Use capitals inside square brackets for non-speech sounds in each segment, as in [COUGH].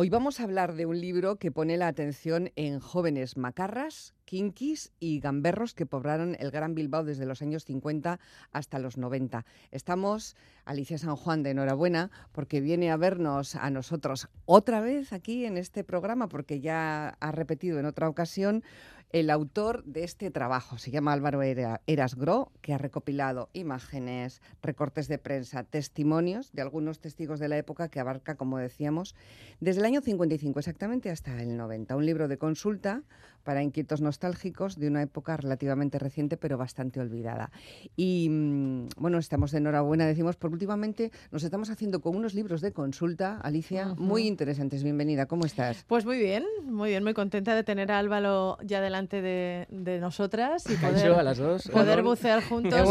Hoy vamos a hablar de un libro que pone la atención en jóvenes macarras, kinkis y gamberros que poblaron el Gran Bilbao desde los años 50 hasta los 90. Estamos, Alicia San Juan, de enhorabuena, porque viene a vernos a nosotros otra vez aquí en este programa, porque ya ha repetido en otra ocasión el autor de este trabajo. Se llama Álvaro Eras Gro, que ha recopilado imágenes, recortes de prensa, testimonios de algunos testigos de la época que abarca, como decíamos, desde el año 55 exactamente hasta el 90. Un libro de consulta para inquietos nostálgicos de una época relativamente reciente pero bastante olvidada. Y mm, bueno, estamos de enhorabuena, decimos, porque últimamente nos estamos haciendo con unos libros de consulta, Alicia, muy interesantes. Bienvenida, ¿cómo estás? Pues muy bien, muy bien, muy contenta de tener a Álvaro ya delante de, nosotras y poder, a las dos. poder bucear juntos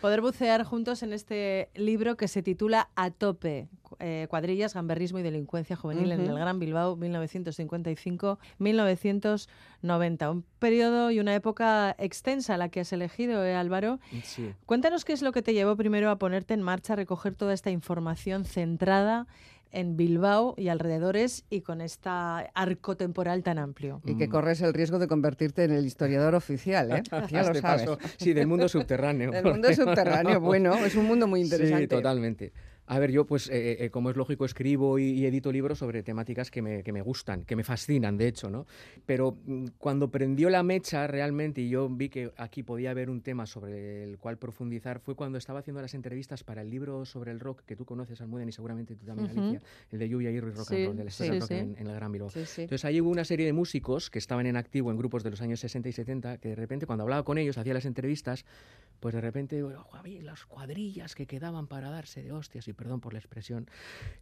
poder bucear juntos en este libro que se titula A tope, eh, cuadrillas, gamberrismo y delincuencia juvenil en el Gran Bilbao 1955-1990. Un periodo y una época extensa la que has elegido, ¿eh, Álvaro. Sí. Cuéntanos qué es lo que te llevó primero a ponerte en marcha, a recoger toda esta información centrada en Bilbao y alrededores y con este arco temporal tan amplio. Y que mm. corres el riesgo de convertirte en el historiador oficial, ¿eh? [LAUGHS] ya lo sabes. Sí, del mundo subterráneo. del mundo subterráneo, bueno, es un mundo muy interesante. Sí, totalmente. A ver, yo pues, eh, eh, como es lógico, escribo y, edito libros sobre temáticas que me, que me, gustan, que me fascinan, de hecho, ¿no? Pero mm, cuando prendió la mecha realmente y yo vi que aquí podía haber un tema sobre el cual profundizar, fue cuando estaba haciendo las entrevistas para el libro sobre el rock que tú conoces, Almudena, y seguramente tú también, Alicia, el de Lluvia, y Rock and Roll, del sí, rock en, el Gran Bilbao. Entonces ahí hubo una serie de músicos que estaban en activo en grupos de los años 60 y 70, que de repente cuando hablaba con ellos, hacía las entrevistas, pues de repente, oh, las cuadrillas que quedaban para darse de hostias, y perdón por la expresión,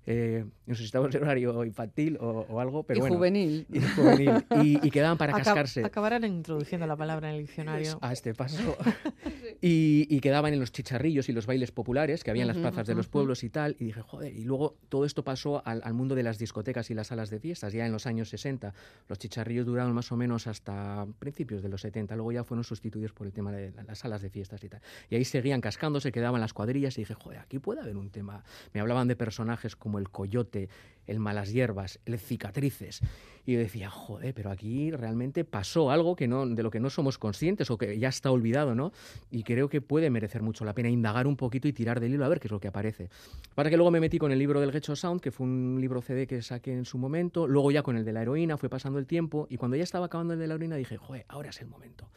eh, no sé si estamos en horario infantil o, algo, pero y Juvenil. Y juvenil. Y, quedaban para cascarse. Acabarán introduciendo la palabra en el diccionario. A este paso. [LAUGHS] y, quedaban en los chicharrillos y los bailes populares que había en las plazas de los pueblos y tal. Y dije, joder, y luego todo esto pasó al, mundo de las discotecas y las salas de fiestas, ya en los años 60. Los chicharrillos duraron más o menos hasta principios de los 70. Luego ya fueron sustituidos por el tema de las salas de fiestas y tal. Y ahí seguían cascándose, quedaban las cuadrillas y dije, joder, aquí puede haber un tema. Me hablaban de personajes como el coyote, el malas hierbas, el cicatrices. Y yo decía, joder, pero aquí realmente pasó algo que no, de lo que no somos conscientes o que ya está olvidado, ¿no? Y creo que puede merecer mucho la pena indagar un poquito y tirar del hilo a ver qué es lo que aparece. Para que luego me metí con el libro del Gecho Sound, que fue un libro CD que saqué en su momento, luego ya con el de la heroína, fue pasando el tiempo, y cuando ya estaba acabando el de la heroína dije, joder, ahora es el momento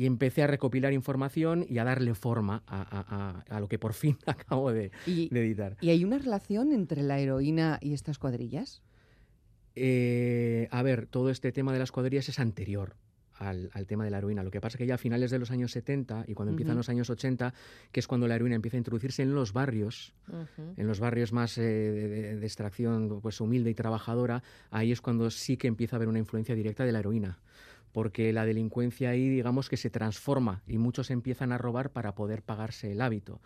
y empecé a recopilar información y a darle forma a, lo que por fin [LAUGHS] acabo de, editar. ¿Y hay una relación entre la heroína y estas cuadrillas? Eh, a ver, todo este tema de las cuadrillas es anterior. Al, tema de la heroína. Lo que pasa es que ya a finales de los años 70 y cuando empiezan los años 80, que es cuando la heroína empieza a introducirse en los barrios, en los barrios más eh, de, de, extracción pues, humilde y trabajadora, ahí es cuando sí que empieza a haber una influencia directa de la heroína porque la delincuencia ahí digamos que se transforma y muchos empiezan a robar para poder pagarse el hábito.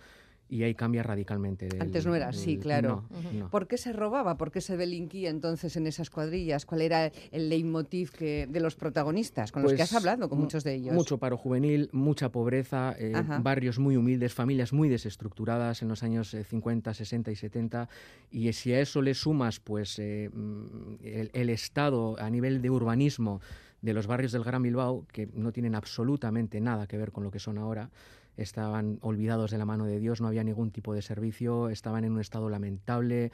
Y ahí cambia radicalmente. Antes no era así, claro. ¿Por qué se robaba? ¿Por qué se delinquía entonces en esas cuadrillas? ¿Cuál era el leitmotiv que, de los protagonistas con los que has pues, hablado, con muchos de ellos? Mucho paro juvenil, mucha pobreza, eh, barrios muy humildes, familias muy desestructuradas en los años 50, eh, 60 y 70. Y si a eso le sumas pues, eh, mm, el Estado a nivel de urbanismo, de los barrios del Gran Bilbao, que no tienen absolutamente nada que ver con lo que son ahora, estaban olvidados de la mano de Dios, no había ningún tipo de servicio, estaban en un estado lamentable,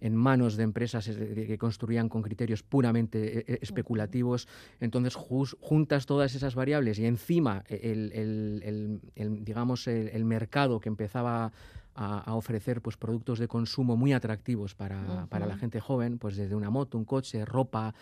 en manos de empresas que construían con criterios puramente eh, eh, especulativos. Entonces, juntas todas esas variables y encima el, digamos, el, mercado que empezaba a, ofrecer pues, productos de consumo muy atractivos para, para, la gente joven, pues desde una moto, un coche, ropa,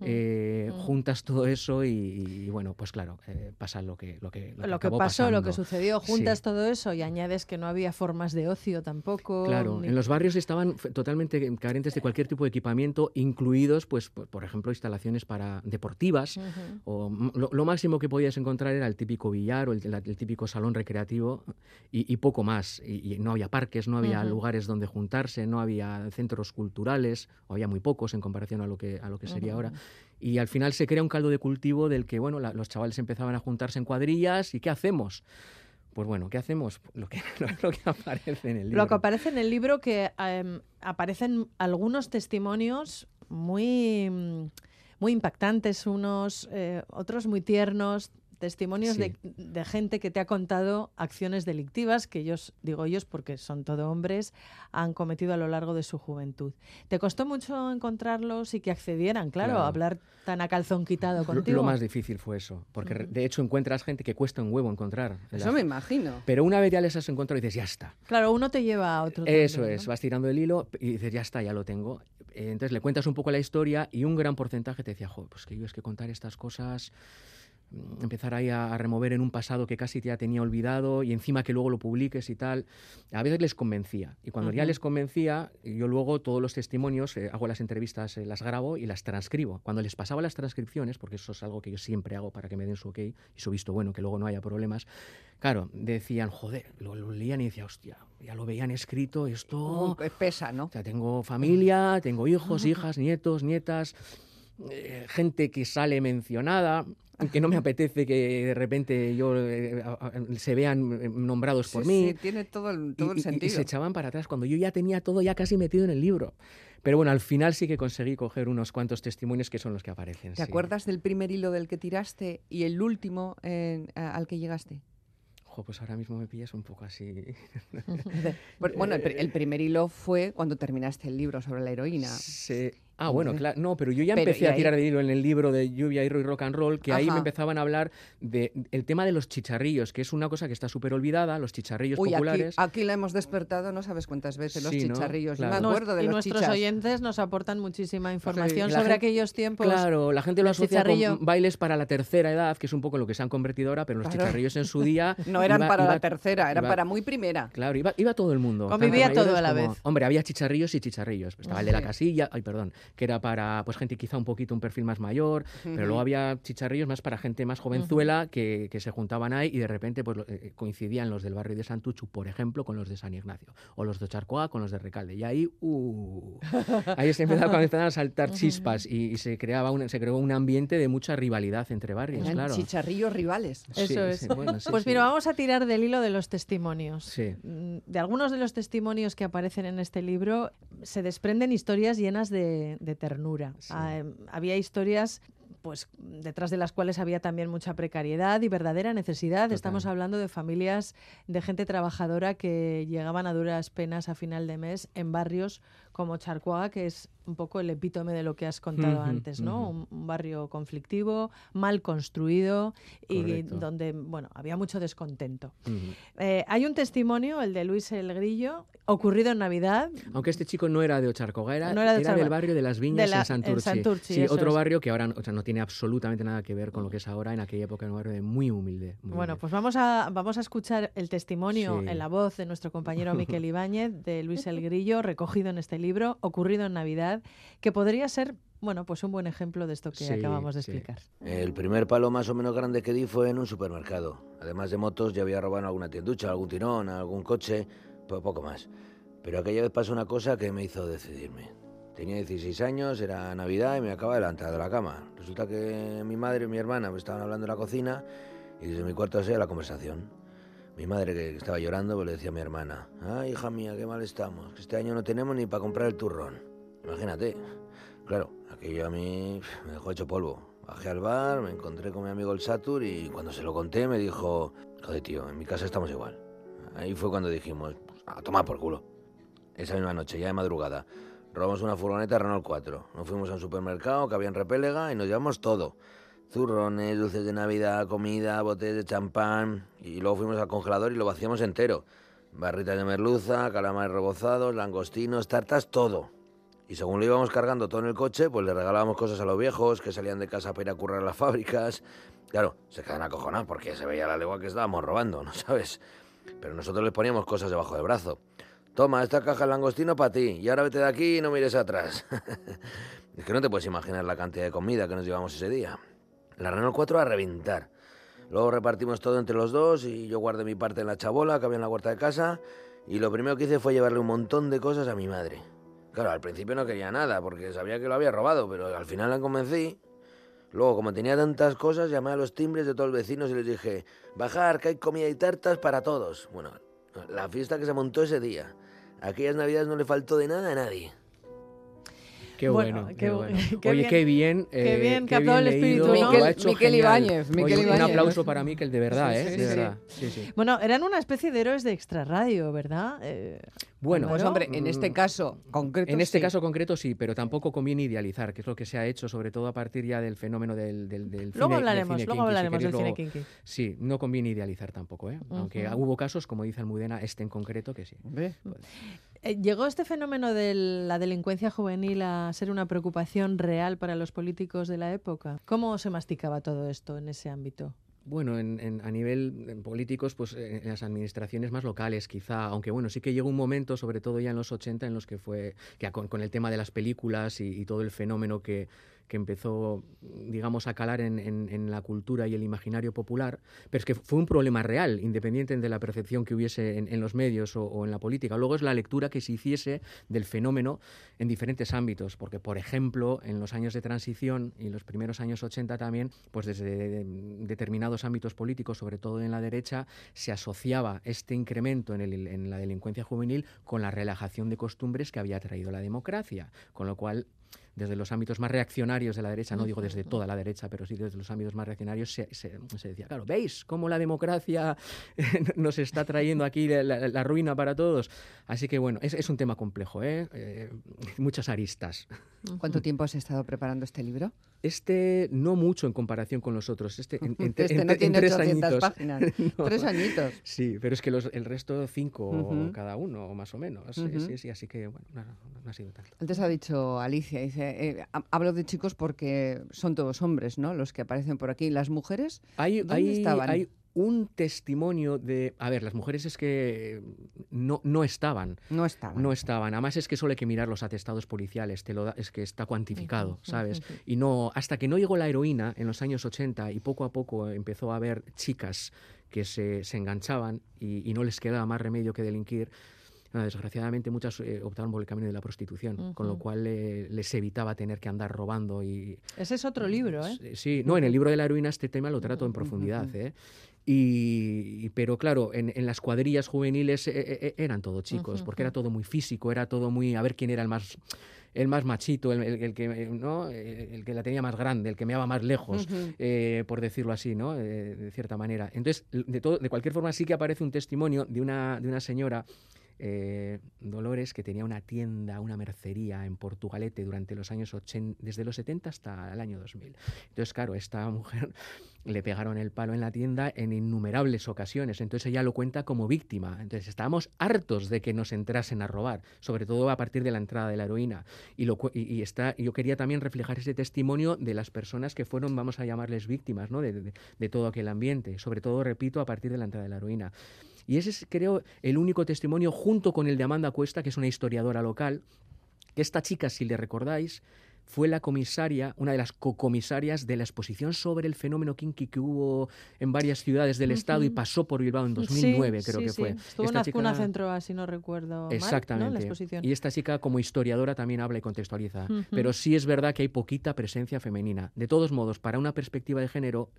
eh, juntas todo eso y, bueno, pues claro, eh, pasa lo que Lo que, lo que, pasó, lo que sucedió, juntas todo eso y añades que no había formas de ocio tampoco. Claro, en los barrios estaban totalmente carentes de cualquier tipo de equipamiento, incluidos, pues, por, ejemplo, instalaciones para deportivas, o lo, máximo que podías encontrar era el típico billar o el, típico salón recreativo y, poco más. Y, no había parques, no había lugares donde juntarse, no había centros culturales, o había muy pocos en comparación a lo que, a lo que sería ahora. Y al final se crea un caldo de cultivo del que, bueno, los chavales empezaban a juntarse en cuadrillas y ¿qué hacemos? Pues bueno, ¿qué hacemos? Lo que, [LAUGHS] lo, que aparece en el libro. Lo que aparece en el libro que em, aparecen algunos testimonios muy, muy impactantes unos, eh, otros muy tiernos, testimonios de, gente que te ha contado acciones delictivas que ellos, digo ellos porque son todo hombres, han cometido a lo largo de su juventud. ¿Te costó mucho encontrarlos y que accedieran, claro, a hablar tan a calzón quitado contigo? Lo, más difícil fue eso, porque de hecho encuentras gente que cuesta un huevo encontrar. Eso me imagino. Pero una vez ya les has encontrado y dices, ya está. Claro, uno te lleva a otro. Eso es, vas tirando el hilo y dices, ya está, ya lo tengo. Entonces le cuentas un poco la historia y un gran porcentaje te decía, joder, pues que yo es que contar estas cosas empezar ahí a, remover en un pasado que casi ya tenía olvidado y encima que luego lo publiques y tal, a veces les convencía. Y cuando ya les convencía, yo luego todos los testimonios, eh, hago las entrevistas, eh, las grabo y las transcribo. Cuando les pasaba las transcripciones, porque eso es algo que yo siempre hago para que me den su ok y su visto bueno, que luego no haya problemas, claro, decían, joder, lo, leían y decía, hostia, ya lo veían escrito, esto... pesa, ¿no? O sea, tengo familia, tengo hijos, hijas, nietos, nietas... Eh, gente que sale mencionada, que no me apetece que de repente yo eh, se vean eh, nombrados por mí. Sí, tiene todo el, todo el sentido. Y, se echaban para atrás cuando yo ya tenía todo ya casi metido en el libro. Pero bueno, al final sí que conseguí coger unos cuantos testimonios que son los que aparecen. ¿Te acuerdas del primer hilo del que tiraste y el último al que llegaste? pues ahora mismo me pillas un poco así. [LAUGHS] bueno, el, primer hilo fue cuando terminaste el libro sobre la heroína. Sí. Ah, bueno, claro. No, pero yo ya empecé a tirar de hilo en el libro de Lluvia, y Rock and Roll, que ahí me empezaban a hablar del el tema de los chicharrillos, que es una cosa que está súper olvidada, los chicharrillos populares. Aquí, la hemos despertado, no sabes cuántas veces, los chicharrillos. me acuerdo de y nuestros oyentes nos aportan muchísima información sobre aquellos tiempos. Claro, la gente lo asocia con bailes para la tercera edad, que es un poco lo que se han convertido ahora, pero los chicharrillos en su día... [LAUGHS] no eran para la tercera, eran para muy primera. Claro, iba, todo el mundo. Convivía todo a la vez. Hombre, había chicharrillos y chicharrillos. Estaba el de la casilla, ay, perdón, que era para pues gente quizá un poquito un perfil más mayor, pero luego había chicharrillos más para gente más jovenzuela que, que, se juntaban ahí y de repente pues eh, coincidían los del barrio de Santuchu, por ejemplo, con los de San Ignacio, o los de Charcoa con los de Recalde. Y ahí, uh, ahí se empezaban, a saltar chispas y, se creaba un, se creó un ambiente de mucha rivalidad entre barrios, claro. chicharrillos rivales. Eso es. pues mira, vamos a tirar del hilo de los testimonios. Mm, de algunos de los testimonios que aparecen en este libro se desprenden historias llenas de, de ternura. Ah, em, había historias pues detrás de las cuales había también mucha precariedad y verdadera necesidad. Estamos hablando de familias de gente trabajadora que llegaban a duras penas a final de mes en barrios como Charcoa, que es un poco el epítome de lo que has contado antes, ¿no? un, barrio conflictivo, mal construido y donde, bueno, había mucho descontento. Eh, hay un testimonio, el de Luis El Grillo, ocurrido en Navidad. Aunque este chico no era de Ocharcoa, era, del barrio de las Viñas en Santurci. sí, otro barrio que ahora no tiene absolutamente nada que ver con lo que es ahora, en aquella época era un barrio muy humilde. bueno, pues vamos a, vamos a escuchar el testimonio en la voz de nuestro compañero Miquel [LAUGHS] Ibáñez, de Luis El Grillo, recogido en este libro ocurrido en Navidad, que podría ser bueno, pues un buen ejemplo de esto que acabamos de explicar. El primer palo más o menos grande que di fue en un supermercado. Además de motos, ya había robado alguna tienducha, algún tirón, algún coche, poco más. Pero aquella vez pasó una cosa que me hizo decidirme. Tenía 16 años, era Navidad y me acaba de levantar de la cama. Resulta que mi madre y mi hermana me estaban hablando en la cocina y desde mi cuarto se la conversación. Mi madre, que estaba llorando, pues le decía a mi hermana, ay, hija mía, qué mal estamos, que este año no tenemos ni para comprar el turrón. Imagínate. Claro, aquello a mí me dejó hecho polvo. Bajé al bar, me encontré con mi amigo el Satur y cuando se lo conté me dijo, joder tío, en mi casa estamos igual. Ahí fue cuando dijimos, pues, a tomar por culo. Esa misma noche, ya de madrugada, robamos una furgoneta Renault 4. Nos fuimos a un supermercado que había en Repélega y nos llevamos todo zurrones, dulces de Navidad, comida, botes de champán. Y luego fuimos al congelador y lo vaciamos entero. Barritas de merluza, calamares rebozados, langostinos, tartas, todo. Y según lo íbamos cargando todo en el coche, pues le regalábamos cosas a los viejos que salían de casa para ir a currar las fábricas. Claro, se quedan acojonados porque se veía la legua que estábamos robando, ¿no sabes? Pero nosotros les poníamos cosas debajo del brazo. Toma, esta caja de langostino para ti. Y ahora vete de aquí y no mires atrás. [LAUGHS] es que no te puedes imaginar la cantidad de comida que nos llevamos ese día. La Renault 4 a reventar. Luego repartimos todo entre los dos y yo guardé mi parte en la chabola que había en la huerta de casa y lo primero que hice fue llevarle un montón de cosas a mi madre. Claro, al principio no quería nada porque sabía que lo había robado, pero al final la convencí. Luego, como tenía tantas cosas, llamé a los timbres de todos los vecinos y les dije, bajar, que hay comida y tartas para todos. Bueno, la fiesta que se montó ese día. Aquellas navidades no le faltó de nada a nadie. Qué bueno, qué, bueno. [LAUGHS] Oye, qué bien. qué eh, bien captado el espíritu, ¿no? Miquel, Ibáñez. Un aplauso para Miquel, de verdad, ¿eh? de verdad. Bueno, eran una especie de héroes de extrarradio, ¿verdad? Eh, bueno, pues hombre, en este caso concreto En este caso concreto sí, pero tampoco conviene idealizar, que es lo que se ha hecho, sobre todo a partir ya del fenómeno del, del, del luego hablaremos, luego hablaremos del cine kinky. Sí, no conviene idealizar tampoco, ¿eh? Aunque hubo casos, como dice Almudena, este en concreto que sí. Eh, ¿Llegó este fenómeno de la delincuencia juvenil a ser una preocupación real para los políticos de la época? ¿Cómo se masticaba todo esto en ese ámbito? Bueno, en, a nivel políticos, pues en las administraciones más locales, quizá, aunque bueno, sí que llegó un momento, sobre todo ya en los 80, en los que fue, que con, el tema de las películas y todo el fenómeno que, que empezó, digamos, a calar en, la cultura y el imaginario popular, pero es que fue un problema real, independiente de la percepción que hubiese en, los medios o, en la política. Luego es la lectura que se hiciese del fenómeno en diferentes ámbitos, porque, por ejemplo, en los años de transición y los primeros años 80 también, pues desde determinados ámbitos políticos, sobre todo en la derecha, se asociaba este incremento en, en la delincuencia juvenil con la relajación de costumbres que había traído la democracia, con lo cual desde los ámbitos más reaccionarios de la derecha, no digo desde toda la derecha, pero sí desde los ámbitos más reaccionarios, se, decía, claro, ¿veis cómo la democracia [LAUGHS] nos está trayendo aquí la, ruina para todos? Así que bueno, es, un tema complejo, ¿eh? ¿eh? muchas aristas. ¿Cuánto tiempo has estado preparando este libro? Este no mucho en comparación con los otros. Este, en, [LAUGHS] este no tiene tres añitos. páginas. [LAUGHS] Tres añitos. Sí, pero es que los, el resto cinco cada uno, más o menos. Sí, sí, así que bueno, no, ha sido tanto. Antes ha dicho Alicia, dice, eh, hablo de chicos porque son todos hombres, ¿no? Los que aparecen por aquí. ¿Las mujeres? Hay, ¿Dónde estaban? Un testimonio de... A ver, las mujeres es que no, no estaban. No estaban. No estaban. Además es que solo hay que mirar los atestados policiales, te lo es que está cuantificado, ¿sabes? Y no, hasta que no llegó la heroína en los años 80 y poco a poco empezó a haber chicas que se, enganchaban y, no les quedaba más remedio que delinquir, desgraciadamente muchas eh, optaron por el camino de la prostitución, con lo cual les evitaba tener que andar robando y... Ese es otro libro, ¿eh? Sí, no, en el libro de la heroína este tema lo trato en profundidad, ¿eh? Y, pero claro, en, las cuadrillas juveniles eh, eh, eh, eran todos chicos, porque era todo muy físico, era todo muy a ver quién era el más el más machito, el, que ¿no? el que la tenía más grande, el que meaba más lejos, por decirlo así, ¿no? de cierta manera. Entonces, de, todo, de cualquier forma, sí que aparece un testimonio de una, de una señora eh, Dolores, que tenía una tienda, una mercería en Portugalete durante los años 80, desde los 70 hasta el año 2000. Entonces, claro, esta [LAUGHS] mujer le pegaron el palo en la tienda en innumerables ocasiones. Entonces ella lo cuenta como víctima. Entonces estábamos hartos de que nos entrasen a robar, sobre todo a partir de la entrada de la heroína. Y, lo, y, está, yo quería también reflejar ese testimonio de las personas que fueron, vamos a llamarles víctimas, ¿no? de, de todo aquel ambiente. Sobre todo, repito, a partir de la entrada de la heroína. Y ese es, creo, el único testimonio, junto con el de Amanda Cuesta, que es una historiadora local, que esta chica, si le recordáis, fue la comisaria, una de las cocomisarias de la exposición sobre el fenómeno kinky que hubo en varias ciudades del estado y pasó por Bilbao en 2009, creo que fue. Estuvo esta en una centro, así no recuerdo Exactamente. la exposición. Y esta chica como historiadora también habla y contextualiza. Pero sí es verdad que hay poquita presencia femenina. De todos modos, para una perspectiva de género,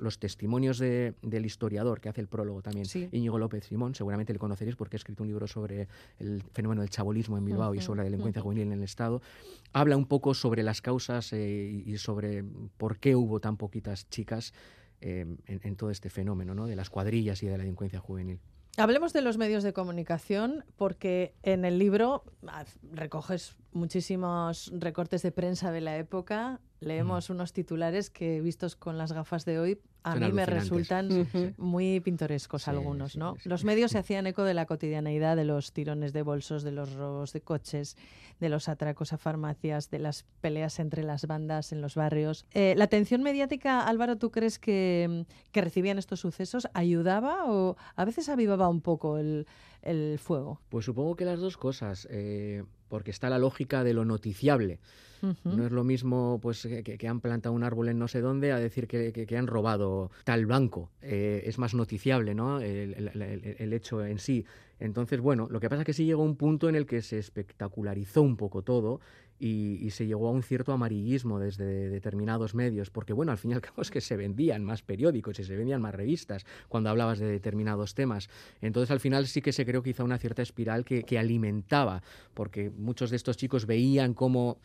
los testimonios del historiador que hace el prólogo también, Íñigo López Simón, seguramente le conoceréis porque ha escrito un libro sobre el fenómeno del chabolismo en Bilbao y sobre la delincuencia juvenil en el Estado, habla un poco sobre las causas eh, y sobre por qué hubo tan poquitas chicas eh, en, todo este fenómeno ¿no? de las cuadrillas y de la delincuencia juvenil. Hablemos de los medios de comunicación, porque en el libro recoges muchísimos recortes de prensa de la época, leemos unos titulares que, vistos con las gafas de hoy, a mí me resultan muy pintorescos algunos, ¿no? Los medios se hacían eco de la cotidianeidad de los tirones de bolsos, de los robos de coches, de los atracos a farmacias, de las peleas entre las bandas en los barrios. Eh, ¿La atención mediática, Álvaro, tú crees que, que, recibían estos sucesos ayudaba o a veces avivaba un poco el, el fuego? Pues supongo que las dos cosas, eh, porque está la lógica de lo noticiable. No es lo mismo pues que, han plantado un árbol en no sé dónde a decir que, han robado tal banco. Eh, es más noticiable, ¿no? El, hecho en sí. Entonces, bueno, lo que pasa es que sí llegó un punto en el que se espectacularizó un poco todo y, se llegó a un cierto amarillismo desde determinados medios, porque bueno, al fin y es que se vendían más periódicos y se vendían más revistas cuando hablabas de determinados temas. Entonces al final sí que se creó quizá una cierta espiral que, alimentaba, porque muchos de estos chicos veían cómo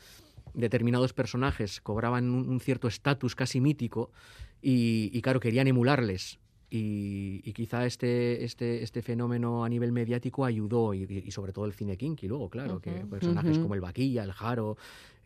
determinados personajes cobraban un, cierto estatus casi mítico y, y, claro, querían emularles. Y, quizá este, este, este fenómeno a nivel mediático ayudó, y, sobre todo el cine kinky luego, claro, que personajes como el Vaquilla, el Jaro,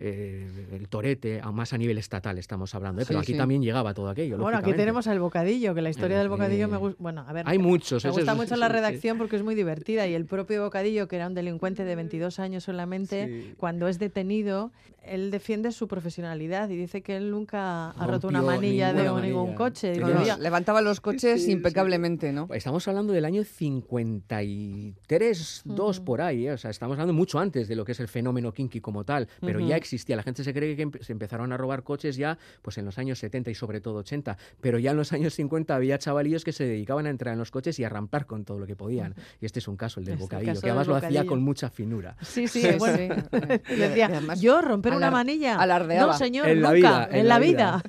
eh, el torete, aún más a nivel estatal estamos hablando, ¿eh? pero aquí también llegaba todo aquello. Bueno, aquí tenemos al bocadillo, que la historia del bocadillo me gusta. Bueno, a ver, hay muchos. Me gusta mucho la redacción porque es muy divertida y el propio bocadillo, que era un delincuente de 22 años solamente, cuando es detenido, él defiende su profesionalidad y dice que él nunca ha roto una manilla de ningún coche. levantaba los coches impecablemente, ¿no? Estamos hablando del año 53, 2 por ahí, ¿eh? o sea, estamos hablando mucho antes de lo que es el fenómeno kinky como tal, pero ya existía. La gente se cree que se empezaron a robar coches ya pues en los años 70 y sobre todo 80, pero ya en los años 50 había chavalillos que se dedicaban a entrar en los coches y a rampar con todo lo que podían. Y este es un caso, el del este bocadillo, que además lo hacía con mucha finura. Sí, sí, [LAUGHS] bueno. [LAUGHS] [LAUGHS] Decía, yo romper una manilla. Alardeaba. No, señor, en nunca, la vida, en, la vida.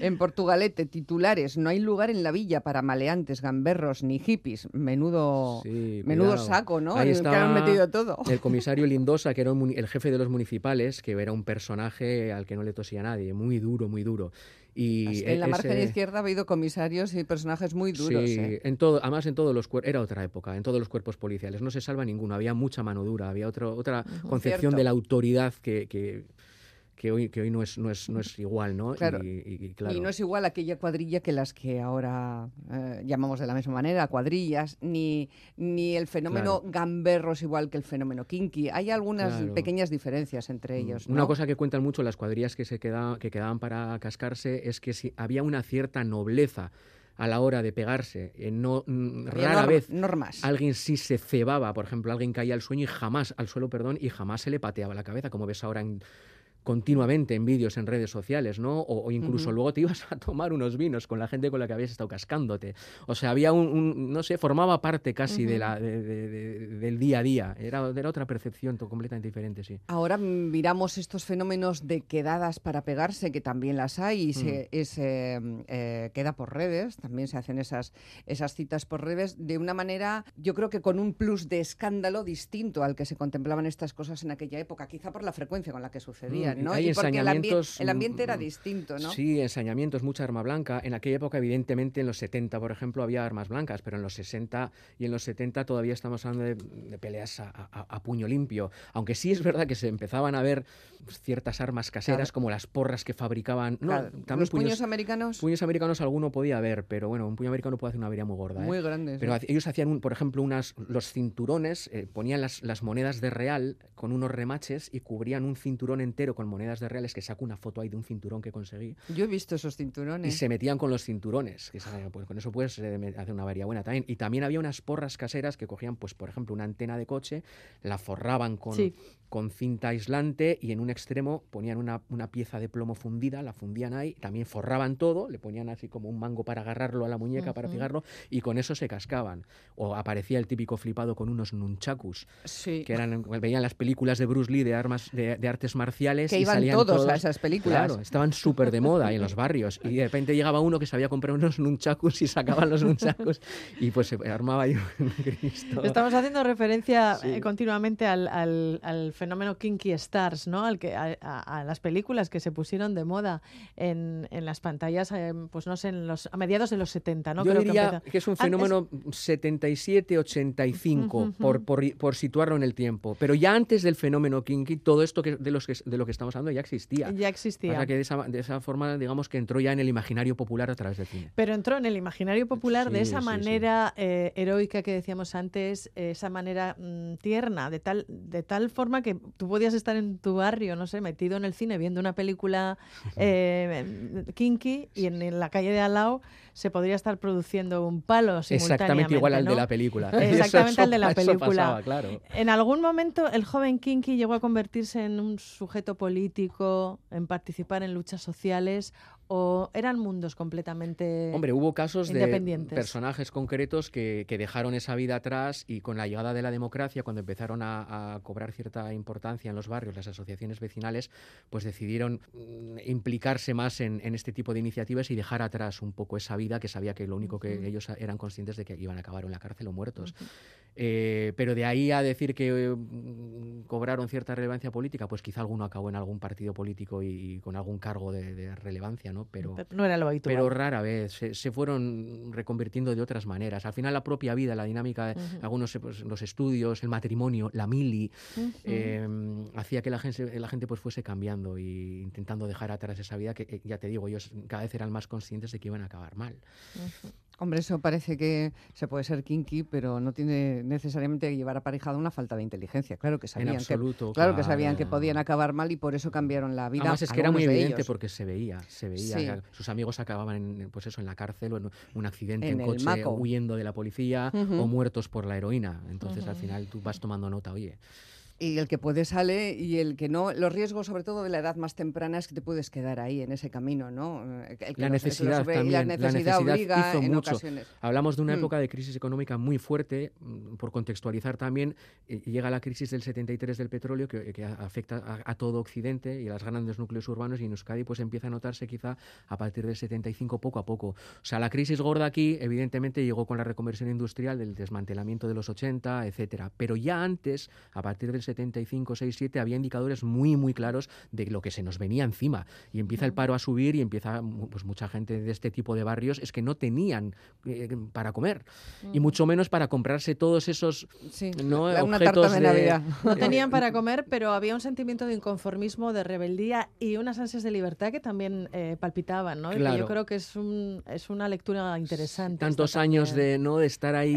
en Portugalete, titulares, no hay lugar en la villa para maleantes, gamberros ni hippies. Menudo, menudo saco, ¿no? Ahí está que han metido todo. El comisario Lindosa, que era el jefe de los municipales, que era un personaje al que no le tosía nadie, muy duro, muy duro. Y en la margen izquierda ha habido comisarios y personajes muy duros. Sí, ¿eh? en todo, además en todos los era otra época, en todos los cuerpos policiales. No se salva ninguno, había mucha mano dura, había otro, otra concepción de la autoridad que, que que hoy, que hoy no, es, no, es, no es igual, ¿no? Y, no es igual aquella cuadrilla que las que ahora eh, llamamos de la misma manera, cuadrillas, ni, ni el fenómeno gamberro es igual que el fenómeno kinky. Hay algunas pequeñas diferencias entre mm, ellos. Una cosa que cuentan mucho las cuadrillas que, se queda, que quedaban para cascarse es que si había una cierta nobleza a la hora de pegarse. Eh, no, mm, rara vez normas. alguien sí se cebaba, por ejemplo, alguien caía al sueño y jamás, al suelo, perdón, y jamás se le pateaba la cabeza, como ves ahora en continuamente en vídeos en redes sociales, ¿no? O, incluso luego te ibas a tomar unos vinos con la gente con la que habías estado cascándote. O sea, había un, no sé, formaba parte casi de la, del día a día. Era, era otra percepción completamente diferente, sí. Ahora miramos estos fenómenos de quedadas para pegarse, que también las hay, y se, mm. eh, queda por redes, también se hacen esas, esas citas por redes, de una manera, yo creo que con un plus de escándalo distinto al que se contemplaban estas cosas en aquella época, quizá por la frecuencia con la que sucedían. Hay ensañamientos, el, ambiente era distinto, ¿no? Sí, ensañamientos, mucha arma blanca. En aquella época, evidentemente, en los 70, por ejemplo, había armas blancas, pero en los 60 y en los 70 todavía estamos hablando de, peleas a, puño limpio. Aunque sí es verdad que se empezaban a ver ciertas armas caseras, como las porras que fabricaban. No, ¿Los puños, americanos? Puños americanos alguno podía haber, pero bueno, un puño americano puede hacer una avería muy gorda. Muy grande. Pero ellos hacían, por ejemplo, unas, los cinturones, eh, ponían las, las monedas de real con unos remaches y cubrían un cinturón entero con monedas de reales que saco una foto ahí de un cinturón que conseguí. Yo he visto esos cinturones. Y se metían con los cinturones. Que pues con eso puedes hacer una varia buena también. Y también había unas porras caseras que cogían, pues por ejemplo, una antena de coche, la forraban con, con cinta aislante y en un extremo ponían una, una, pieza de plomo fundida, la fundían ahí, también forraban todo, le ponían así como un mango para agarrarlo a la muñeca, para fijarlo, y con eso se cascaban. O aparecía el típico flipado con unos nunchakus, que eran, veían las películas de Bruce Lee de armas de, de artes marciales que iban todos, a esas películas. Claro, estaban súper de moda en los [LAUGHS] barrios. Y de repente llegaba uno que sabía comprar unos nunchakus y sacaban los nunchakus y pues se armaba ahí un [LAUGHS] Cristo. Estamos haciendo referencia eh, continuamente al, al, fenómeno Kinky Stars, ¿no? Al que, a, las películas que se pusieron de moda en, en las pantallas, eh, pues no sé, en los, a mediados de los 70, ¿no? Yo diría que, es un ah, fenómeno 77-85, por, por, por, situarlo en el tiempo. Pero ya antes del fenómeno Kinky, todo esto que, de, los que, de lo que estamos hablando ya existía. Ya existía. O que de esa, de esa, forma, digamos que entró ya en el imaginario popular a través del cine. Pero entró en el imaginario popular de esa manera eh, heroica que decíamos antes, esa manera mm, tierna, de tal, de tal forma que tú podías estar en tu barrio, no sé, metido en el cine viendo una película [LAUGHS] eh, kinky y en, la calle de al lado se podría estar produciendo un palo simultáneamente. Exactamente igual al de la película. [LAUGHS] [LAUGHS] Exactamente al de la película. claro. En algún momento el joven kinky llegó a convertirse en un sujeto político, en participar en luchas sociales o eran mundos completamente Hombre, hubo casos de personajes concretos que, dejaron esa vida atrás y con la llegada de la democracia, cuando empezaron a, cobrar cierta importancia en los barrios, las asociaciones vecinales, pues decidieron mm, implicarse más en, este tipo de iniciativas y dejar atrás un poco esa vida que sabía que lo único que ellos eran conscientes de que iban a acabar en la cárcel o muertos. Eh, pero de ahí a decir que mm, cobraron cierta relevancia política, pues quizá alguno acabó en algún partido político y, con algún cargo de relevancia. Pero, no era lo habitual. Pero rara vez. Se, fueron reconvirtiendo de otras maneras. Al final la propia vida, la dinámica, algunos pues, los estudios, el matrimonio, la mili, em, hacía que la gente, la gente pues fuese cambiando e intentando dejar atrás esa vida que, eh, ya te digo, ellos cada vez eran más conscientes de que iban a acabar mal. Hombre, eso parece que se puede ser kinky, pero no tiene necesariamente que llevar aparejado una falta de inteligencia. Claro que sabían, que, claro, que sabían que podían acabar mal y por eso cambiaron la vida. Además es que era muy evidente porque se veía, se veía. Sus amigos acababan en, pues eso, en la cárcel o en un accidente en, coche, huyendo de la policía o muertos por la heroína. Entonces al final tú vas tomando nota, oye. Y el que puede sale y el que no. Los riesgos, sobre todo de la edad más temprana, es que te puedes quedar ahí en ese camino, ¿no? la, necesidad también, la necesidad obliga en ocasiones. Hablamos de una mm. época de crisis económica muy fuerte, mm, por contextualizar también, eh, llega la crisis del 73 del petróleo que, afecta a, todo Occidente y a los grandes núcleos urbanos y en Euskadi pues empieza a notarse quizá a partir del 75 poco a poco. O sea, la crisis gorda aquí evidentemente llegó con la reconversión industrial, del desmantelamiento de los 80, etcétera, pero ya antes, a partir del 75, 6, 7, había indicadores muy, muy claros de lo que se nos venía encima. Y empieza el paro a subir y empieza, pues mucha gente de este tipo de barrios es que no tenían eh, para comer. Y mucho menos para comprarse todos esos ¿no? objetos de, Navidad. No tenían para comer, pero había un sentimiento de inconformismo, de rebeldía y unas ansias de libertad que también eh, palpitaban, ¿no? yo creo que es, un, es una lectura interesante. Tantos años de, ¿no? de estar ahí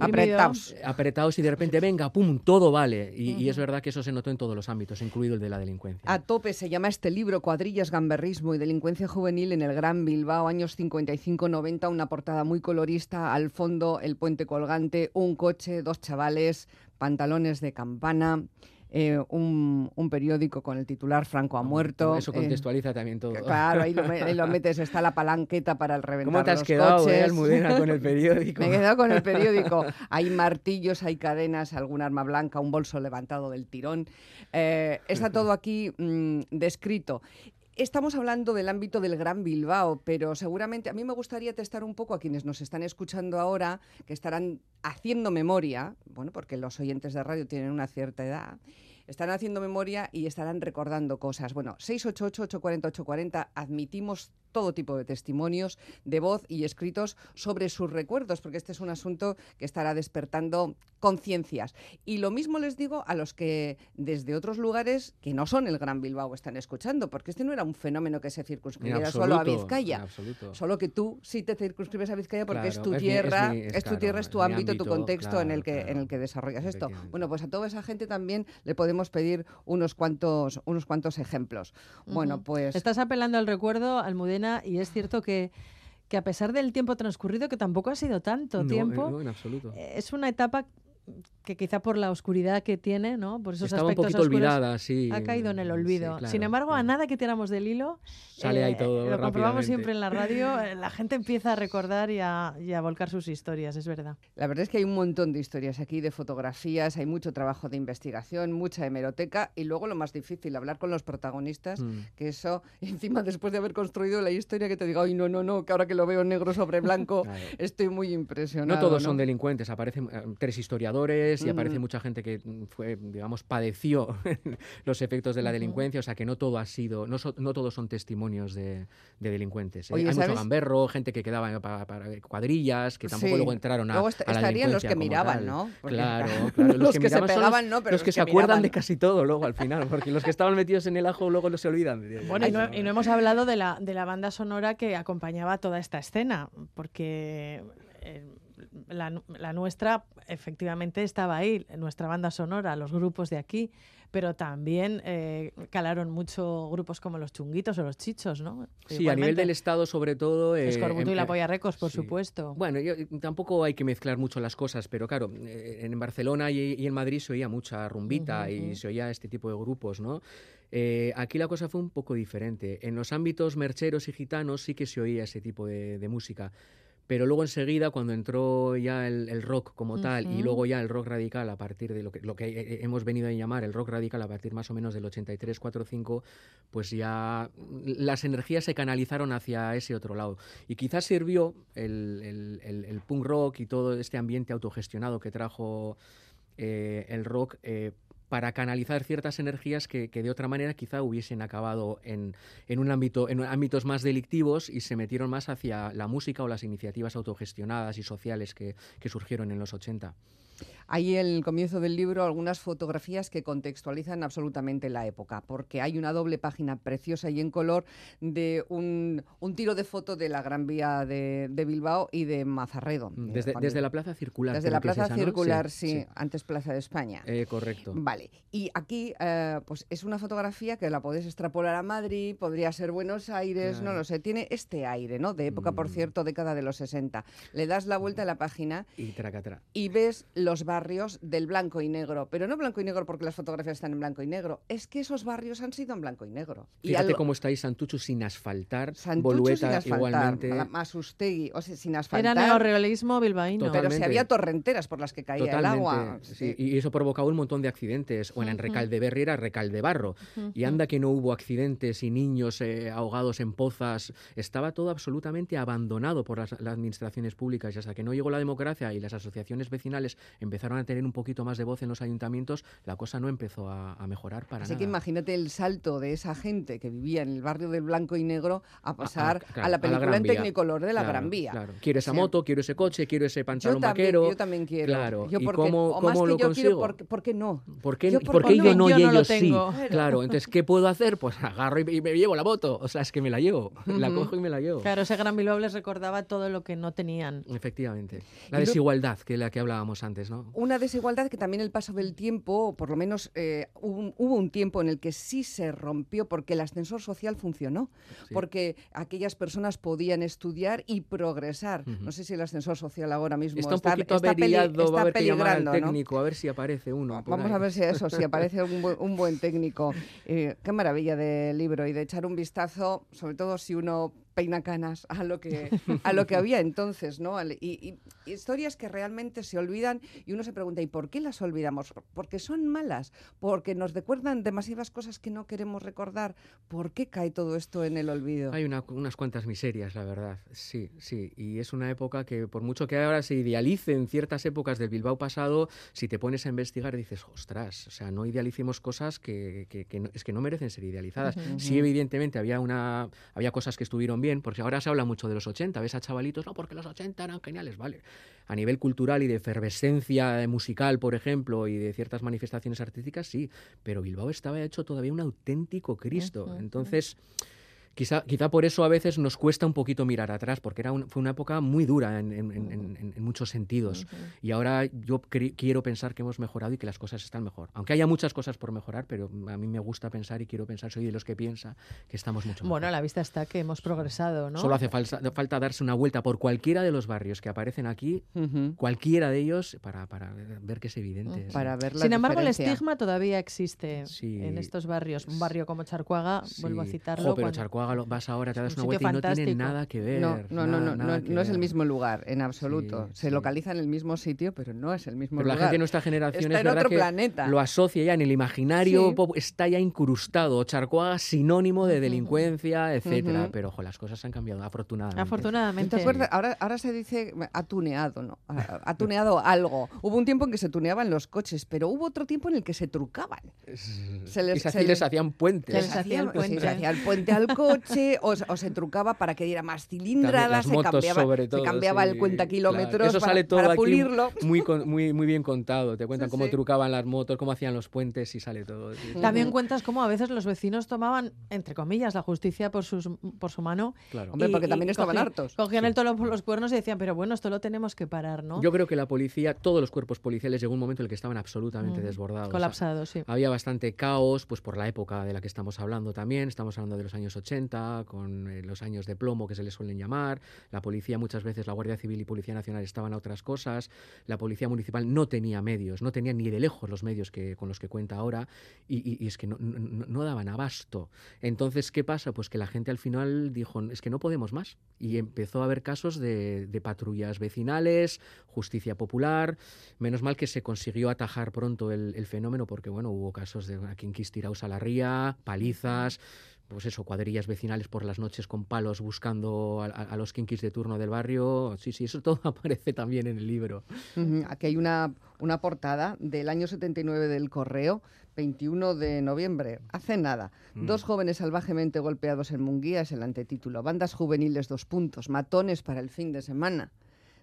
apretados. apretados y de repente, venga, pum, todo vale. Y, y es verdad que eso se notó en todos los ámbitos, incluido el de la delincuencia. A tope se llama este libro, Cuadrillas, Gamberrismo y Delincuencia Juvenil en el Gran Bilbao, años 55-90, una portada muy colorista, al fondo el puente colgante, un coche, dos chavales, pantalones de campana. Eh, un, periódico con el titular Franco ha muerto. Eso contextualiza también todo. Claro, ahí lo, [LAUGHS] metes, está la palanqueta para el reventar ¿Cómo te has los quedado, eh, Almudena, con el periódico? [LAUGHS] Me he quedado con el periódico. Hay martillos, hay cadenas, algún arma blanca, un bolso levantado del tirón. Eh, está todo aquí mm, descrito. Estamos hablando del ámbito del Gran Bilbao, pero seguramente a mí me gustaría testar un poco a quienes nos están escuchando ahora, que estarán haciendo memoria, bueno, porque los oyentes de radio tienen una cierta edad, están haciendo memoria y estarán recordando cosas. Bueno, 688-840-840, admitimos todo tipo de testimonios de voz y escritos sobre sus recuerdos, porque este es un asunto que estará despertando conciencias. Y lo mismo les digo a los que desde otros lugares que no son el Gran Bilbao están escuchando, porque este no era un fenómeno que se circunscribiera solo a Vizcaya. Solo que tú sí te circunscribes a Vizcaya porque es tu tierra, es, tu tierra, es tu ámbito, tu contexto en el que en el que desarrollas esto. Bueno, pues a toda esa gente también le podemos pedir unos cuantos unos cuantos ejemplos. Bueno, pues estás apelando al recuerdo, Almudena y es cierto que que a pesar del tiempo transcurrido, que tampoco ha sido tanto tiempo, eh, es una etapa que quizá por la oscuridad que tiene, ¿no? Por esos Estaba aspectos un poquito olvidada, sí. Ha caído en el olvido. Sin embargo, a nada que tiramos del hilo, sale ahí eh, todo. Lo comprobamos siempre en la radio. [LAUGHS] Eh, la gente empieza a recordar y a, volcar sus historias, es verdad. La verdad es que hay un montón de historias aquí, de fotografías, hay mucho trabajo de investigación, mucha hemeroteca y luego lo más difícil, hablar con los protagonistas, mm. que eso, [LAUGHS] encima después de haber construido la historia, que te diga, ay, no, no, no, que ahora que lo veo negro sobre blanco, [LAUGHS] estoy muy impresionado. No todos son delincuentes, aparecen eh, tres historiadores y aparece mucha gente que mm, fue, digamos, padeció [LAUGHS] los efectos de la delincuencia, o sea que no todo ha sido, no, no todos son testimonios de, delincuentes. ¿eh? Hay mucho gamberro, gente que quedaba para, cuadrillas, que tampoco luego entraron a, luego estarían los que miraban, ¿no? claro, [LAUGHS] claro, los, que, se pegaban, no, pero los, que, se acuerdan de casi todo luego al final, porque los que estaban metidos en el ajo luego no se olvidan. Bueno, y no, y no hemos hablado de la, de la banda sonora que acompañaba toda esta escena, porque la, nuestra efectivamente estaba ahí, nuestra banda sonora, los grupos de aquí, pero también eh, calaron mucho grupos como los Chunguitos o los Chichos, ¿no? Sí, a nivel del Estado sobre todo... Eh, Escorbuto y la Polla Recos, por supuesto. Bueno, tampoco hay que mezclar mucho las cosas, pero claro, eh, en Barcelona y, en Madrid se oía mucha rumbita y se oía este tipo de grupos, ¿no? aquí la cosa fue un poco diferente. En los ámbitos mercheros y gitanos sí que se oía ese tipo de música. Pero luego enseguida, cuando entró ya el, rock como tal y luego ya el rock radical a partir de lo que, lo que eh, eh, hemos venido a llamar el rock radical a partir más o menos del 83, 4, 5, pues ya las energías se canalizaron hacia ese otro lado. Y quizás sirvió el, el, punk rock y todo este ambiente autogestionado que trajo eh, el rock para canalizar ciertas energías que, de otra manera quizá hubiesen acabado en, en, un ámbito, en ámbitos más delictivos y se metieron más hacia la música o las iniciativas autogestionadas y sociales que, que surgieron en los 80. Hay en el comienzo del libro algunas fotografías que contextualizan absolutamente la época, porque hay una doble página preciosa y en color de un, tiro de foto de la Gran Vía de, Bilbao y de Mazarredo. Mm, desde, la Plaza Circular. Desde la Plaza Circular, sí, antes Plaza de España. Eh, correcto. Vale, y aquí eh, pues es una fotografía que la podés extrapolar a Madrid, podría ser Buenos Aires, no lo sé, tiene este aire, ¿no? De época, por mm. cierto, década de los 60. Le das la vuelta a la página y, y ves los barrios del blanco y negro, pero no blanco y negro porque las fotografías están en blanco y negro, es que esos barrios han sido en blanco y negro. Fíjate cómo está ahí Santucho sin asfaltar, Bolueta sin igualmente. Masustegui, o sea, sin asfaltar. Era neorrealismo bilbaíno. Pero si había torrenteras por las que caía el agua. Y eso provocaba un montón de accidentes. O en Recaldeberri era Recaldebarro. Y anda que no hubo accidentes y niños eh, ahogados en pozas. Estaba todo absolutamente abandonado por las, las administraciones públicas. Y hasta que no llegó la democracia y las asociaciones vecinales empezaron a tener un poquito más de voz en los ayuntamientos, la cosa no empezó a, mejorar para Así nada. que imagínate el salto de esa gente que vivía en el barrio del blanco y negro a pasar a, la película en tecnicolor de la Gran Vía. Claro. Quiero esa moto, quiero ese coche, quiero ese pantalón vaquero. Yo también quiero. Claro. ¿Y cómo, cómo lo consigo? ¿por, qué no? ¿Por qué yo, no, y ellos sí? Claro, entonces, ¿qué puedo hacer? Pues agarro y, me llevo la moto. O sea, es que me la llevo. [LAUGHS] La cojo y me la llevo. Claro, ese Gran Bilbao les recordaba todo lo que no tenían. Efectivamente. La desigualdad, que la que hablábamos antes, ¿no? Una desigualdad que también el paso del tiempo, por lo menos eh, hubo, un tiempo en el que sí se rompió porque el ascensor social funcionó, porque aquellas personas podían estudiar y progresar. No sé si el ascensor social ahora mismo está, está, un poquito está, a ver peligrando. técnico, a ver si aparece uno. Vamos a ver si eso, si aparece un buen, técnico. [LAUGHS] Eh, qué maravilla de libro y de echar un vistazo, sobre todo si uno peina canas a lo que, [LAUGHS] a lo que había entonces, ¿no? Y, historias que realmente se olvidan y uno se pregunta, ¿y por qué las olvidamos? ¿Porque son malas? ¿Porque nos recuerdan demasiadas cosas que no queremos recordar? ¿Por qué cae todo esto en el olvido? Hay unas cuantas miserias, la verdad, sí, sí. Y es una época que por mucho que ahora se idealicen ciertas épocas del Bilbao pasado, si te pones a investigar dices, ostras, o sea, no idealicemos cosas que, es que no merecen ser idealizadas. Sí, evidentemente había, una, había cosas que estuvieron bien, porque ahora se habla mucho de los 80, ves a chavalitos, no, porque los 80 eran geniales, vale. A nivel cultural y de efervescencia musical, por ejemplo, y de ciertas manifestaciones artísticas, sí, pero Bilbao estaba hecho todavía un auténtico Cristo. Entonces... Quizá, quizá por eso a veces nos cuesta un poquito mirar atrás, porque era fue una época muy dura en, muchos sentidos. Y ahora yo quiero pensar que hemos mejorado y que las cosas están mejor. Aunque haya muchas cosas por mejorar, pero a mí me gusta pensar y quiero pensar, soy de los que piensa que estamos mucho mejor. Bueno, a la vista está que hemos progresado, ¿no? Solo hace falta, falta darse una vuelta por cualquiera de los barrios que aparecen aquí, cualquiera de ellos, para, para, ver que es evidente. Para ver Sin embargo, el estigma todavía existe en estos barrios. Un barrio como Charcuaga, vuelvo a citarlo. pero Charcuaga vas ahora, te das una vuelta y no tiene nada que ver. No, no, no, no, es el mismo lugar, en absoluto. Se localiza en el mismo sitio, pero no es el mismo lugar. la gente de nuestra generación está es en otro planeta. lo asocia ya en el imaginario, está ya incrustado. Charcoa sinónimo de delincuencia, etcétera. Pero ojo, las cosas han cambiado, afortunadamente. Afortunadamente. Ahora, ahora se dice atuneado, ¿no? Atuneado algo. Hubo un tiempo en que se tuneaban los coches, pero hubo otro tiempo en el que se trucaban. Se les, hacían puentes. Se les hacía el puente. Se hacía el puente al coche coche o, se trucaba para que diera más cilindrada, se, cambiaba, sobre todo, se cambiaba el cuenta kilómetros Eso sale todo pulirlo. Muy, muy, muy bien contado. Te cuentan cómo trucaban las motos, cómo hacían los puentes y sale todo. También cuentas cómo a veces los vecinos tomaban, entre comillas, la justicia por, sus, por su mano. Claro. Hombre, porque también estaban hartos. Cogían el toro por los cuernos y decían, pero bueno, esto lo tenemos que parar, ¿no? Yo creo que la policía, todos los cuerpos policiales, llegó un momento en el que estaban absolutamente mm. desbordados. Colapsados, sí. Había bastante caos, pues por la época de la que estamos hablando también. Estamos hablando de los años 80, con eh, los años de plomo que se les suelen llamar. La policía, muchas veces, la Guardia Civil y Policía Nacional estaban a otras cosas. La policía municipal no tenía medios, no tenía ni de lejos los medios que, con los que cuenta ahora. Y, es que no, no daban abasto. Entonces, ¿qué pasa? Pues que la gente al final dijo, es que no podemos más. Y empezó a haber casos de, patrullas vecinales, justicia popular. Menos mal que se consiguió atajar pronto el, fenómeno, porque bueno, hubo casos de aquí en tirados a la ría, palizas pues eso, cuadrillas vecinales por las noches con palos buscando a, los kinkis de turno del barrio. Sí, sí, eso [LAUGHS] todo aparece también en el libro. Aquí hay una, una portada del año 79 del Correo, 21 de noviembre, hace nada. Mm. Dos jóvenes salvajemente golpeados en Munguía es el antetítulo. Bandas juveniles, dos puntos, matones para el fin de semana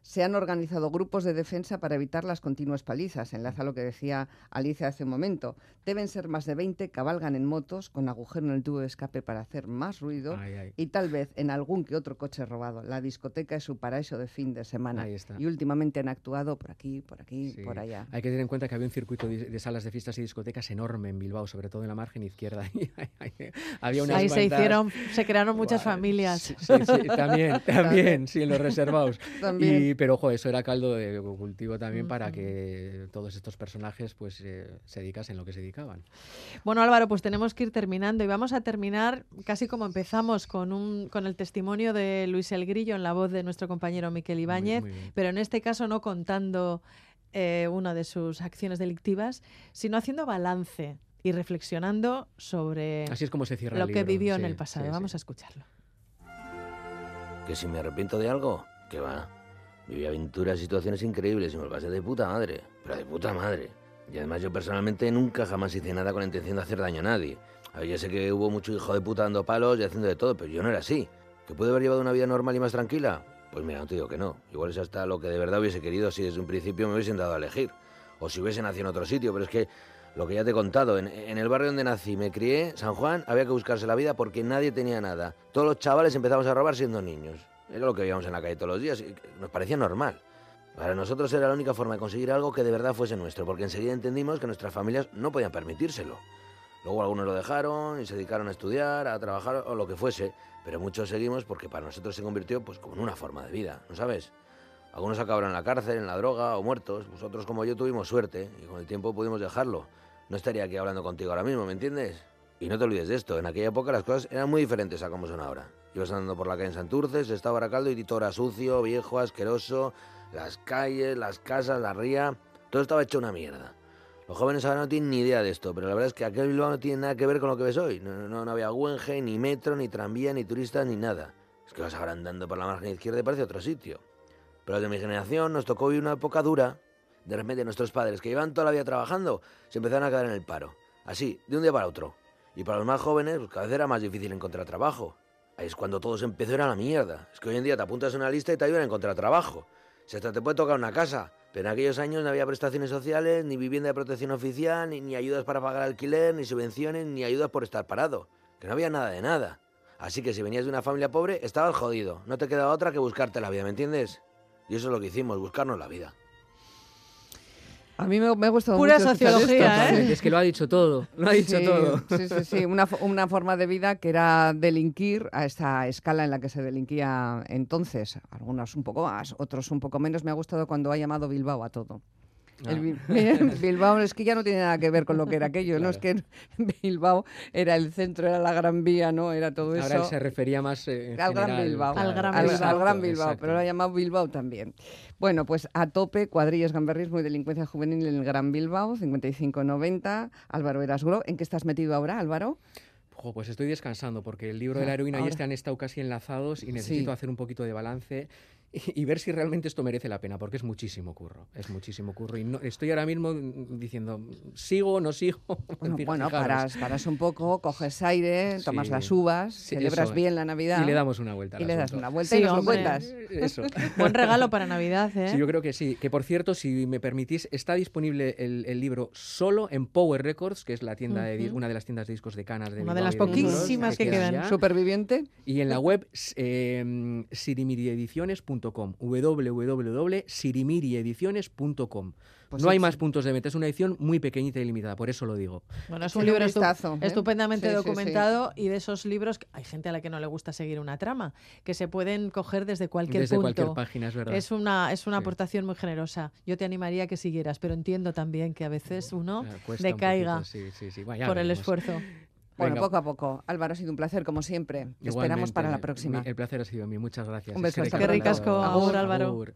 se han organizado grupos de defensa para evitar las continuas palizas. Enlaza lo que decía Alicia hace un momento. Deben ser más de 20, cabalgan en motos con agujero en el tubo de escape para hacer más ruido y tal vez en algún que otro coche robado. La discoteca es su paraíso de fin de semana. Y últimamente han actuado por aquí, por aquí, por allá. Hay que tener en cuenta que había un circuito de, salas de fiestas y discotecas enorme en Bilbao, sobre todo en la margen izquierda. [LAUGHS] había Ahí se hicieron, se crearon muchas familias. Sí, también, [LAUGHS] también, sí, en los reservados. También pero ojo, eso era caldo de cultivo también para que todos estos personajes pues eh, se dedicasen lo que se dedicaban. Bueno, Álvaro, pues tenemos que ir terminando y vamos a terminar casi como empezamos con un con el testimonio de Luis El Grillo en la voz de nuestro compañero Miquel Ibáñez, pero en este caso no contando eh, una de sus acciones delictivas, sino haciendo balance y reflexionando sobre Así es como se cierra lo que vivió en el pasado. Vamos a escucharlo. ¿Que si me arrepiento de algo? Que va. Viví aventuras, situaciones increíbles y me lo pasé de puta madre. Pero de puta madre. Y además yo personalmente nunca jamás hice nada con la intención de hacer daño a nadie. A ver, ya sé que hubo mucho hijo de puta dando palos y haciendo de todo, pero yo no era así. ¿Que pude haber llevado una vida normal y más tranquila? Pues mira, no te digo que no. Igual es hasta lo que de verdad hubiese querido si desde un principio me hubiesen dado a elegir. O si hubiese nacido en otro sitio, pero es que lo que ya te he contado, en, en, el barrio donde nací, me crié, San Juan, había que buscarse la vida porque nadie tenía nada. Todos los chavales empezamos a robar siendo niños. Era lo que veíamos en la calle todos los días y nos parecía normal. Para nosotros era la única forma de conseguir algo que de verdad fuese nuestro, porque enseguida entendimos que nuestras familias no podían permitírselo. Luego algunos lo dejaron y se dedicaron a estudiar, a trabajar o lo que fuese, pero muchos seguimos porque para nosotros se convirtió pues como en una forma de vida, ¿no sabes? Algunos acabaron en la cárcel, en la droga o muertos, vosotros como yo tuvimos suerte y con el tiempo pudimos dejarlo. No estaría aquí hablando contigo ahora mismo, ¿me entiendes? Y no te olvides de esto, en aquella época las cosas eran muy diferentes a como son ahora. Ibas andando por la calle en Santurces, estaba Baracaldo y todo era sucio, viejo, asqueroso, las calles, las casas, la ría, todo estaba hecho una mierda. Los jóvenes ahora no tienen ni idea de esto, pero la verdad es que aquel Bilbao no tiene nada que ver con lo que ves hoy. No, no, había Güenge, ni metro, ni tranvía, ni turistas, ni nada. Es que vas ahora andando por la margen izquierda y parece otro sitio. Pero de mi generación nos tocó vivir una época dura. De repente nuestros padres, que llevan toda la vida trabajando, se empezaron a quedar en el paro. Así, de un día para otro. Y para los más jóvenes, pues cada vez era más difícil encontrar trabajo. Ahí es cuando todo se empezó a ir a la mierda. Es que hoy en día te apuntas en una lista y te ayudan a encontrar trabajo. Si hasta te puede tocar una casa. Pero en aquellos años no había prestaciones sociales, ni vivienda de protección oficial, ni, ayudas para pagar alquiler, ni subvenciones, ni ayudas por estar parado. Que no había nada de nada. Así que si venías de una familia pobre, estabas jodido. No te quedaba otra que buscarte la vida, ¿me entiendes? Y eso es lo que hicimos, buscarnos la vida. A mí me, me ha gustado Pura sociología, ¿eh? Es que lo ha dicho todo, lo ha dicho todo. Sí, sí, sí, una, una forma de vida que era delinquir a esta escala en la que se delinquía entonces. Algunos un poco más, otros un poco menos. Me ha gustado cuando ha llamado Bilbao a todo. El ah. [LAUGHS] [LAUGHS] Bilbao es que ya no tiene nada que ver con lo que era aquello, ¿no? Es que [LAUGHS] Bilbao era el centro, era la Gran Vía, ¿no? Era todo eso. Ahora se refería más eh, al, Gran Bilbao, al, Gran Bilbao. pero lo ha llamado Bilbao también. Bueno, pues a tope, cuadrillas, gamberrismo y delincuencia juvenil en el Gran Bilbao, 55-90. Álvaro Erasgro, ¿en qué estás metido ahora, Álvaro? pues estoy descansando porque el libro de la heroína y este han estado casi enlazados y necesito hacer un poquito de balance [LAUGHS] y, ver si realmente esto merece la pena, porque es muchísimo curro, es muchísimo curro. Y no, estoy ahora mismo diciendo, ¿sigo o no sigo? [LAUGHS] Bueno, paras, paras, un poco, coges aire, tomas las uvas, celebras bien la Navidad. Y le damos una vuelta. Y le das una vuelta y nos lo cuentas. [LAUGHS] Eso. Buen regalo para Navidad, ¿eh? Sí, yo creo que sí. Que por cierto, si me permitís, está disponible el, libro solo en Power Records, que es la tienda de, una de las tiendas de discos de Canas de Una de las poquísimas que, quedan. Superviviente. Y en la web eh, sirimiriediciones.com, www.sirimiriediciones.com. Pues no hay más puntos de venta, es una edición muy pequeñita y limitada, por eso lo digo. Bueno, es un libro ¿eh? estupendamente documentado y de esos libros, hay gente a la que no le gusta seguir una trama, que se pueden coger desde cualquier desde punto. cualquier página, es verdad. Es una, es una aportación muy generosa. Yo te animaría a que siguieras, pero entiendo también que a veces uno decaiga por el esfuerzo. Bueno, poco a poco. Álvaro, ha sido un placer, como siempre. Te esperamos para la próxima. El placer ha sido mío. Muchas gracias. Un beso. Qué ricasco. Álvaro.